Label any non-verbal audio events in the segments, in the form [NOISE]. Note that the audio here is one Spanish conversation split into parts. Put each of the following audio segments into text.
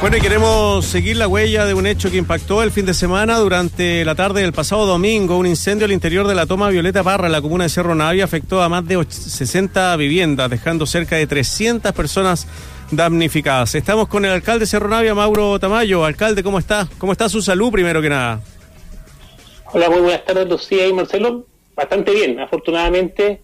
Bueno, y queremos seguir la huella de un hecho que impactó el fin de semana durante la tarde del pasado domingo. Un incendio al interior de la toma Violeta Parra en la comuna de Cerro Navia afectó a más de 60 viviendas, dejando cerca de 300 personas damnificadas. Estamos con el alcalde de Cerro Navia, Mauro Tamayo. Alcalde, ¿cómo está? ¿Cómo está su salud primero que nada? Hola, muy buenas tardes, Lucía y Marcelo. Bastante bien. Afortunadamente,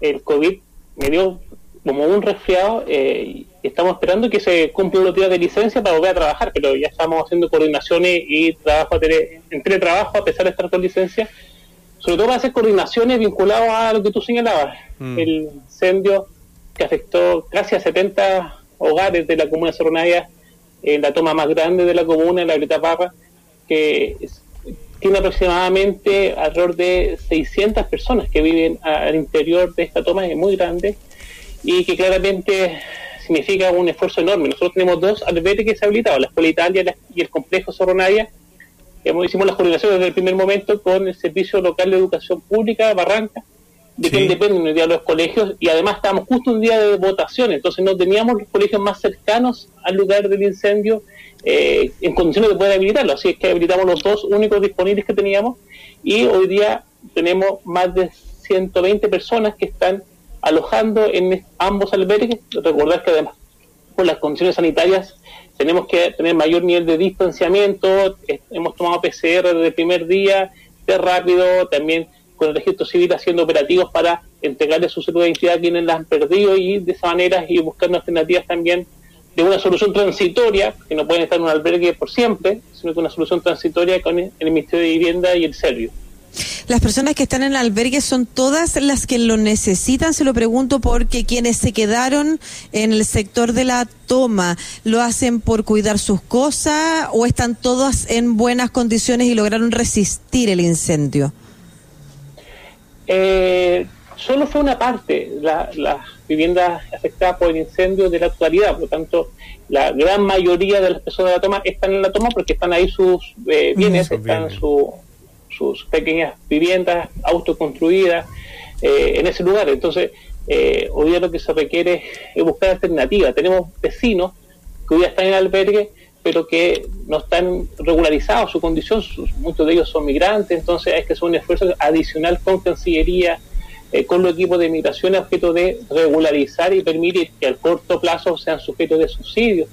el COVID me dio como un resfriado eh, estamos esperando que se cumpla los días de licencia para volver a trabajar, pero ya estamos haciendo coordinaciones y trabajo en teletrabajo a pesar de estar con licencia, sobre todo para hacer coordinaciones vinculadas a lo que tú señalabas, mm. el incendio que afectó casi a 70 hogares de la comuna de Soronaya, en la toma más grande de la comuna, en la Greta Parra, que tiene aproximadamente alrededor de 600 personas que viven al interior de esta toma, es muy grande, y que claramente significa un esfuerzo enorme. Nosotros tenemos dos albergues habilitados, la Escuela Italia y el Complejo Sorronaya. Hicimos las coordinaciones desde el primer momento con el Servicio Local de Educación Pública, Barranca, de quien dependen hoy día los colegios, y además estábamos justo un día de votación, entonces no teníamos los colegios más cercanos al lugar del incendio eh, en condiciones de poder habilitarlo, así es que habilitamos los dos únicos disponibles que teníamos, y hoy día tenemos más de 120 personas que están alojando en ambos albergues. Recordar que además por las condiciones sanitarias tenemos que tener mayor nivel de distanciamiento, hemos tomado PCR desde el primer día, de rápido, también con el registro civil haciendo operativos para entregarle su salud de identidad a quienes las han perdido y de esa manera ir buscando alternativas también de una solución transitoria, que no pueden estar en un albergue por siempre, sino que una solución transitoria con el Ministerio de Vivienda y el Servio. Las personas que están en el albergue son todas las que lo necesitan, se lo pregunto porque quienes se quedaron en el sector de la toma, ¿lo hacen por cuidar sus cosas o están todas en buenas condiciones y lograron resistir el incendio? Eh, solo fue una parte, las viviendas afectadas por el incendio de la actualidad, por lo tanto, la gran mayoría de las personas de la toma están en la toma porque están ahí sus eh, bienes, están su sus pequeñas viviendas autoconstruidas eh, en ese lugar. Entonces, eh, hoy día lo que se requiere es buscar alternativas. Tenemos vecinos que hoy día están en albergue, pero que no están regularizados su condición, muchos de ellos son migrantes, entonces hay que hacer un esfuerzo adicional con Cancillería, eh, con los equipos de migración, a objeto de regularizar y permitir que al corto plazo sean sujetos de subsidios.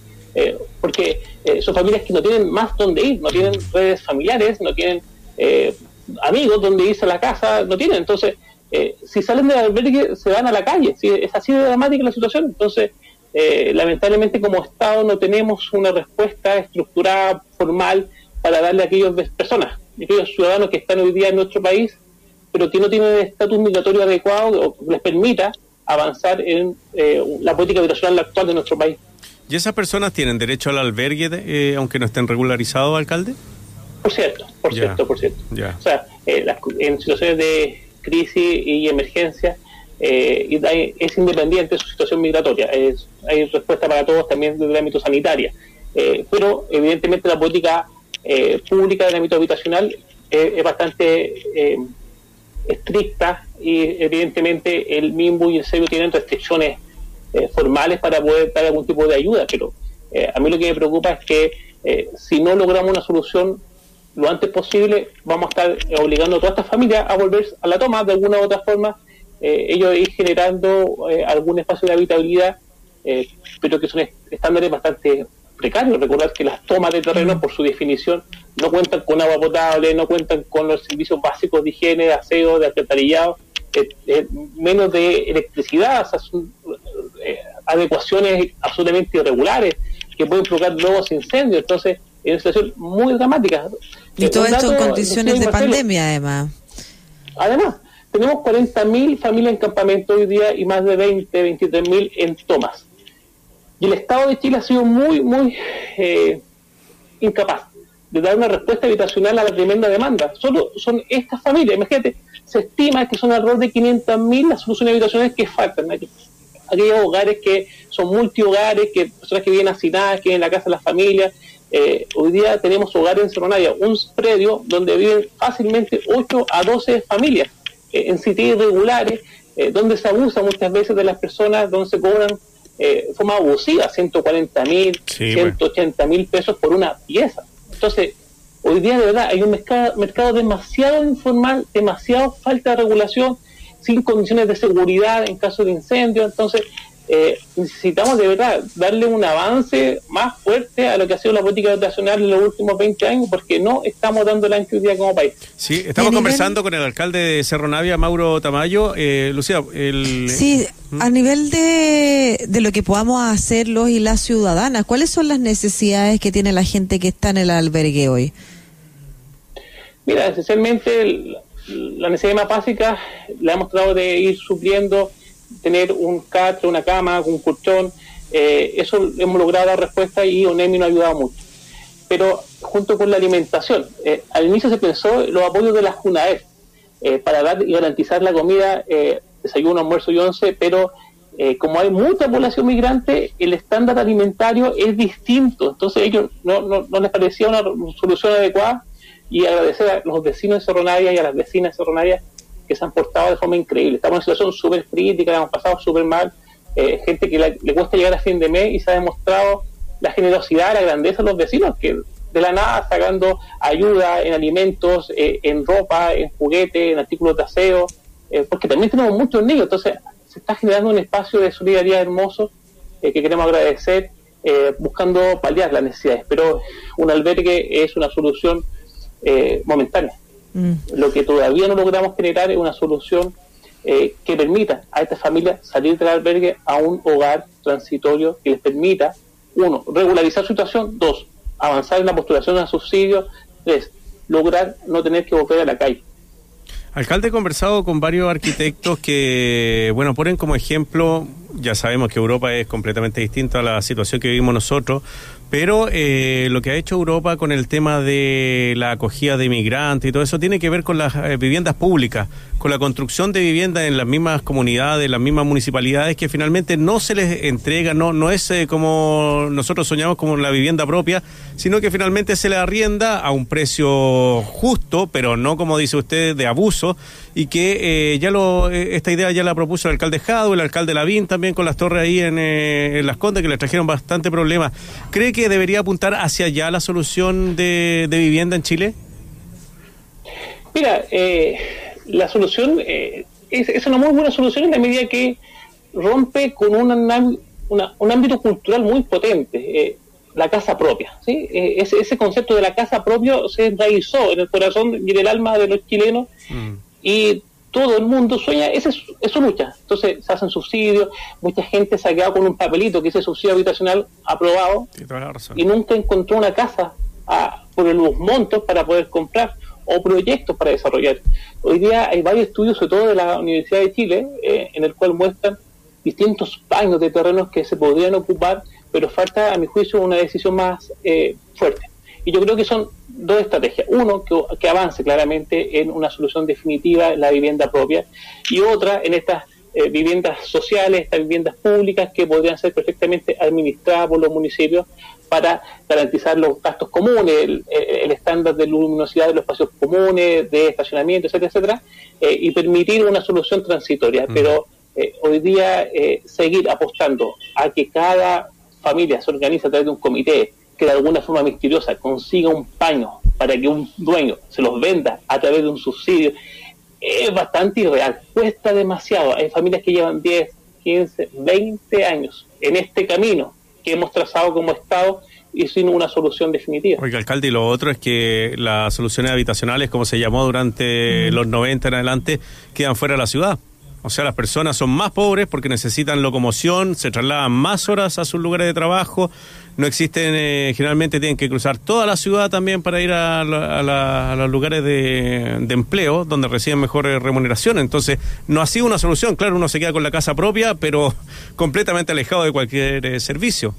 porque son familias que no tienen más dónde ir, no tienen redes familiares, no tienen eh, amigos donde irse a la casa, no tienen. Entonces, eh, si salen del albergue, se van a la calle. Es así de dramática la situación. Entonces, eh, lamentablemente como Estado no tenemos una respuesta estructurada, formal, para darle a aquellas personas, a aquellos ciudadanos que están hoy día en nuestro país, pero que no tienen estatus migratorio adecuado o que les permita avanzar en la política migracional actual de nuestro país. ¿Y esas personas tienen derecho al albergue, aunque no estén regularizados, alcalde? Por cierto, por cierto, por cierto. O sea, eh, en situaciones de crisis y emergencia, eh, es independiente su situación migratoria. Es, hay respuesta para todos también desde el ámbito sanitario. Eh, pero, evidentemente, la política pública del ámbito habitacional es bastante estricta y, evidentemente, el MIMBU y el SEBIO tienen restricciones formales para poder dar algún tipo de ayuda. Pero a mí lo que me preocupa es que si no logramos una solución lo antes posible vamos a estar obligando a todas estas familias a volver a la toma de alguna u otra forma, eh, ellos ir generando eh, algún espacio de habitabilidad, eh, pero que son estándares bastante precarios. Recordar que las tomas de terreno, por su definición, no cuentan con agua potable, no cuentan con los servicios básicos de higiene, de aseo, de alcantarillado, menos de electricidad, son adecuaciones absolutamente irregulares que pueden provocar nuevos incendios. Entonces, es una situación muy dramática. Y todo esto en condiciones de pandemia, además. Además, tenemos 40.000 familias en campamento hoy día y más de 20, 23.000 en tomas. Y el Estado de Chile ha sido muy, muy eh, incapaz de dar una respuesta habitacional a la tremenda demanda. Solo son estas familias, imagínate, se estima que son alrededor de 500.000 las soluciones habitacionales que faltan. Aquellos hogares que son multihogares, que personas que viven hacinadas, que viven en la casa de las familias, eh, hoy día tenemos hogares en Cerro un predio donde viven fácilmente 8 a 12 familias eh, en sitios irregulares, eh, donde se abusa muchas veces de las personas, donde se cobran eh, forma abusiva, 140 mil, 180 mil pesos por una pieza. Entonces, hoy día de verdad hay un mercado, mercado demasiado informal, demasiado falta de regulación, sin condiciones de seguridad en caso de incendio. Entonces, eh, necesitamos de verdad darle un avance más fuerte a lo que ha sido la política habitacional en los últimos 20 años, porque no estamos dando la ancho día como país. Sí, estamos conversando con el alcalde de Cerro Navia, Mauro Tamayo. Eh, Lucía, el... Sí, ¿Mm? a nivel de, de lo que podamos hacer los y las ciudadanas, ¿cuáles son las necesidades que tiene la gente que está en el albergue hoy? Mira, esencialmente la necesidad más básica la hemos tratado de ir supliendo tener un catre, una cama, un colchón. Eh, eso hemos logrado dar respuesta y ONEMI nos ha ayudado mucho. Pero junto con la alimentación, eh, al inicio se pensó los apoyos de las JUNAEF eh, para dar y garantizar la comida, desayuno, almuerzo y once, pero como hay mucha población migrante, el estándar alimentario es distinto. Entonces ellos no, no, les parecía una solución adecuada y agradecer a los vecinos de Cerro y a las vecinas de Cerro que se han portado de forma increíble. Estamos en una situación súper crítica, hemos pasado súper mal, eh, gente que le cuesta llegar a fin de mes y se ha demostrado la generosidad, la grandeza de los vecinos, que de la nada sacando ayuda en alimentos, eh, en ropa, en juguetes, en artículos de aseo, eh, porque también tenemos muchos niños, entonces se está generando un espacio de solidaridad hermoso que queremos agradecer, buscando paliar las necesidades, pero un albergue es una solución momentánea. Mm. Lo que todavía no logramos generar es una solución eh, que permita a esta familia salir del albergue a un hogar transitorio que les permita, uno, regularizar su situación, dos, avanzar en la postulación a subsidios, tres, lograr no tener que volver a la calle. Alcalde, he conversado con varios arquitectos que, bueno, ponen como ejemplo, ya sabemos que Europa es completamente distinta a la situación que vivimos nosotros, pero eh, lo que ha hecho Europa con el tema de la acogida de inmigrantes y todo eso tiene que ver con las eh, viviendas públicas, con la construcción de viviendas en las mismas comunidades, las mismas municipalidades, que finalmente no se les entrega, no, no es eh, como nosotros soñamos como la vivienda propia, sino que finalmente se le arrienda a un precio justo, pero no como dice usted, de abuso, y que ya lo, esta idea ya la propuso el alcalde Jado, el alcalde Lavín también con las torres ahí en, en Las Condes, que les trajeron bastante problemas. ¿Cree que debería apuntar hacia allá la solución de, vivienda en Chile? Mira, eh, la solución eh, es, una muy buena solución en la medida que rompe con un, un ámbito cultural muy potente, eh, la casa propia. ¿sí? Ese, ese, concepto de la casa propia se enraizó en el corazón y en el alma de los chilenos mm. Y todo el mundo sueña, esa es, su lucha. Entonces se hacen subsidios, mucha gente se ha quedado con un papelito que dice subsidio habitacional aprobado y nunca encontró una casa a, por los montos para poder comprar o proyectos para desarrollar. Hoy día hay varios estudios, sobre todo de la Universidad de Chile, eh, en el cual muestran distintos paños de terrenos que se podrían ocupar, pero falta, a mi juicio, una decisión más eh, fuerte. Y yo creo que son dos estrategias. Uno, que, avance claramente en una solución definitiva en la vivienda propia y otra en estas eh, viviendas sociales, estas viviendas públicas que podrían ser perfectamente administradas por los municipios para garantizar los gastos comunes, el, estándar de luminosidad de los espacios comunes, de estacionamiento, etcétera, etcétera, eh, y permitir una solución transitoria. Mm. Pero eh, hoy día seguir apostando a que cada familia se organice a través de un comité, que de alguna forma misteriosa consiga un paño para que un dueño se los venda a través de un subsidio, es bastante irreal, cuesta demasiado. Hay familias que llevan 10, 15, 20 años en este camino que hemos trazado como Estado y sin una solución definitiva. Oiga, alcalde, y lo otro es que las soluciones habitacionales, como se llamó durante los 90 en adelante, quedan fuera de la ciudad. O sea, las personas son más pobres porque necesitan locomoción, se trasladan más horas a sus lugares de trabajo, no existen, eh, generalmente tienen que cruzar toda la ciudad también para ir a, los lugares de, empleo donde reciben mejores remuneraciones. Entonces, no ha sido una solución. Claro, uno se queda con la casa propia, pero [LAUGHS] completamente alejado de cualquier eh, servicio.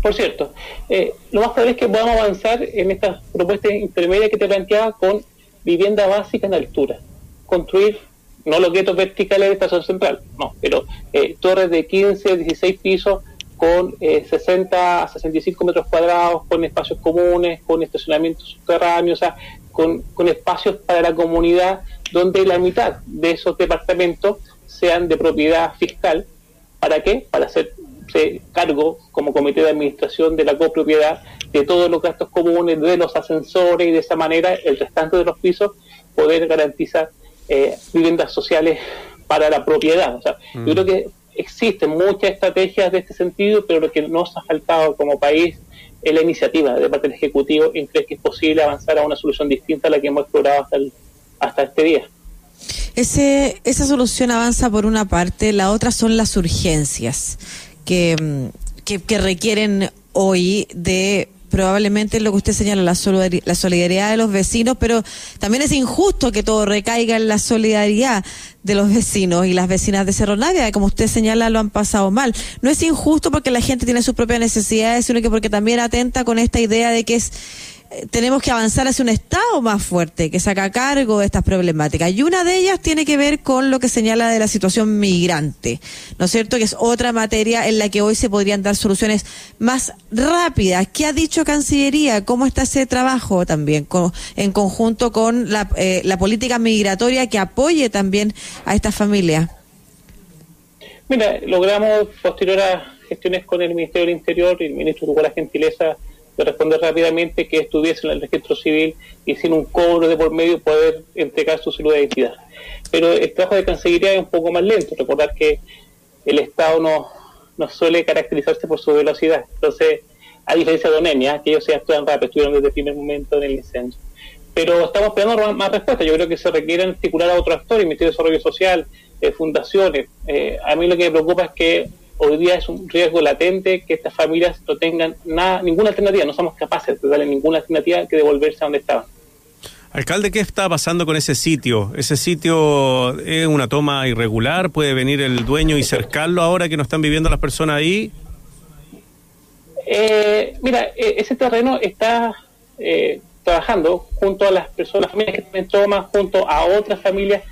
Por cierto, eh, lo más probable es que podamos avanzar en estas propuestas intermedias que te planteaba con vivienda básica en altura. Construir no los guetos verticales de estación central, no, pero eh, torres de 15, 16 pisos con eh, 60 a 65 metros cuadrados, con espacios comunes, con estacionamientos subterráneos, o sea, con, con espacios para la comunidad donde la mitad de esos departamentos sean de propiedad fiscal ¿Para qué? Para hacerse cargo como comité de administración de la copropiedad de todos los gastos comunes, de los ascensores y de esa manera el restante de los pisos poder garantizar eh, viviendas sociales para la propiedad. O sea, Yo mm. creo que existen muchas estrategias de este sentido, pero lo que nos ha faltado como país es la iniciativa de parte del Ejecutivo en creer que es posible avanzar a una solución distinta a la que hemos explorado hasta, hasta este día. Ese, esa solución avanza por una parte, la otra son las urgencias que, que, que requieren hoy de probablemente lo que usted señala, la, solidaridad de los vecinos, pero también es injusto que todo recaiga en la solidaridad de los vecinos y las vecinas de Cerro Navia, como usted señala, lo han pasado mal. No es injusto porque la gente tiene sus propias necesidades, sino que porque también atenta con esta idea de que es tenemos que avanzar hacia un Estado más fuerte que saca cargo de estas problemáticas. Y una de ellas tiene que ver con lo que señala de la situación migrante, ¿no es cierto? Que es otra materia en la que hoy se podrían dar soluciones más rápidas. ¿Qué ha dicho Cancillería? ¿Cómo está ese trabajo también en conjunto con la, eh, la política migratoria que apoye también a estas familias? Mira, logramos posterior a gestiones con el Ministerio del Interior y el ministro tuvo la gentileza de responder rápidamente que estuviese en el registro civil y sin un cobro de por medio poder entregar su salud de identidad. Pero el trabajo de Cancillería es un poco más lento. Recordar que el Estado no, no suele caracterizarse por su velocidad. Entonces, a diferencia de Onenia, que ellos se actúan rápido, estuvieron desde el primer momento en el incendio. Pero estamos esperando más, respuestas. Yo creo que se requieren articular a otros actores, Ministerio de Desarrollo Social, eh, fundaciones. Eh, a mí lo que me preocupa es que hoy día es un riesgo latente que estas familias no tengan nada, ninguna alternativa, no somos capaces de darle ninguna alternativa que devolverse a donde estaban. Alcalde, ¿qué está pasando con ese sitio? ¿Ese sitio es una toma irregular? ¿Puede venir el dueño y cercarlo ahora que no están viviendo las personas ahí? Eh, mira, e, ese terreno está eh, trabajando junto a las personas, familias que tienen toma, junto a otras familias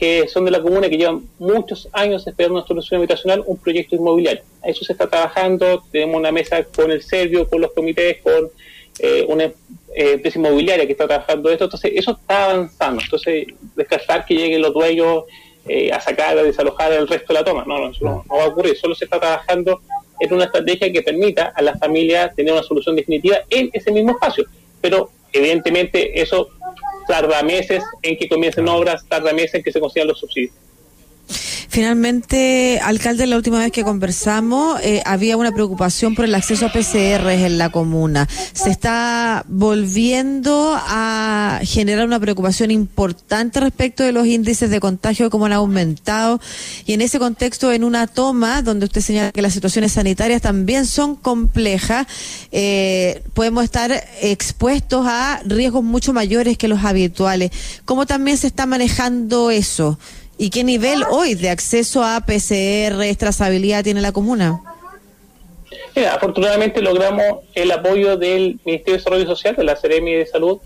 que son de la comuna que llevan muchos años esperando una solución habitacional, un proyecto inmobiliario. A eso se está trabajando, tenemos una mesa con el Servio, con los comités, con eh, una eh, empresa inmobiliaria que está trabajando esto, entonces eso está avanzando. Entonces, descartar que lleguen los dueños eh, a sacar, a desalojar el resto de la toma, no, no, no, va a ocurrir, solo se está trabajando en una estrategia que permita a las familias tener una solución definitiva en ese mismo espacio. Pero evidentemente eso tarda meses en que comiencen obras, tarda meses en que se consigan los subsidios. Finalmente, alcalde, la última vez que conversamos eh, había una preocupación por el acceso a PCR en la comuna. Se está volviendo a generar una preocupación importante respecto de los índices de contagio, cómo han aumentado. Y en ese contexto, en una toma donde usted señala que las situaciones sanitarias también son complejas, eh, podemos estar expuestos a riesgos mucho mayores que los habituales. ¿Cómo también se está manejando eso? ¿Y qué nivel hoy de acceso a PCR, trazabilidad tiene la comuna? afortunadamente logramos el apoyo del Ministerio de Desarrollo Social, de la Seremi de Salud,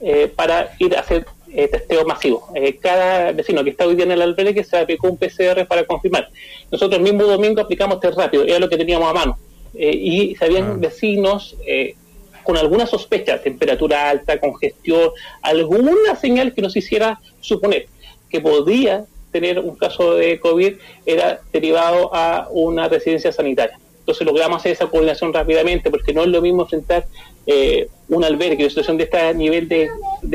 eh, para ir a hacer eh, testeo masivo. Eh, cada vecino que está hoy día en el albergue se aplicó un PCR para confirmar. Nosotros el mismo domingo aplicamos test rápido, era lo que teníamos a mano. y sabían ah. vecinos con alguna sospecha, temperatura alta, congestión, alguna señal que nos hiciera suponer que podía tener un caso de COVID era derivado a una residencia sanitaria. Entonces logramos hacer esa coordinación rápidamente, porque no es lo mismo enfrentar eh, un albergue, una situación de este nivel de,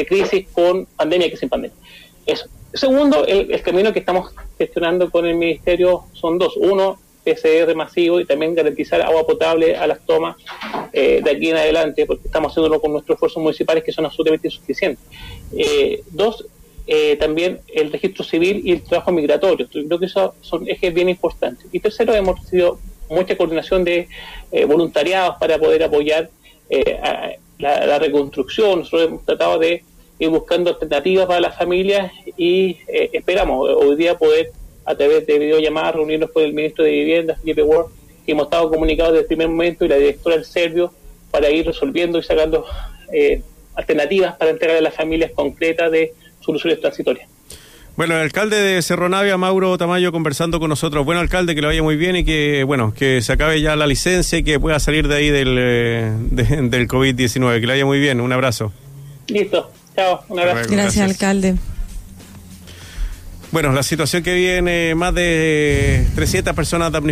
crisis con pandemia que sin pandemia. Eso. Segundo, el, camino que estamos gestionando con el Ministerio son dos. Uno, PCR masivo y también garantizar agua potable a las tomas eh, de aquí en adelante, porque estamos haciéndolo con nuestros esfuerzos municipales que son absolutamente insuficientes. Eh, dos, eh, también el registro civil y el trabajo migratorio. Creo que esos son ejes bien importantes. Y tercero, hemos recibido mucha coordinación de eh, voluntariados para poder apoyar eh, la, reconstrucción. Nosotros hemos tratado de ir buscando alternativas para las familias y esperamos hoy día poder, a través de videollamadas, reunirnos con el ministro de Vivienda, Felipe Ward, que hemos estado comunicados desde el primer momento, y la directora del Servio, para ir resolviendo y sacando alternativas para entregar a las familias concretas de soluciones transitorias. Bueno, el alcalde de Cerro Navia, Mauro Tamayo, conversando con nosotros. Bueno, alcalde, que lo vaya muy bien y que, bueno, que se acabe ya la licencia y que pueda salir de ahí del, eh, del COVID-19. Que lo vaya muy bien. Un abrazo. Listo. Chao. Un abrazo. gracias, alcalde. Bueno, la situación que viene, más de 300 personas damnificadas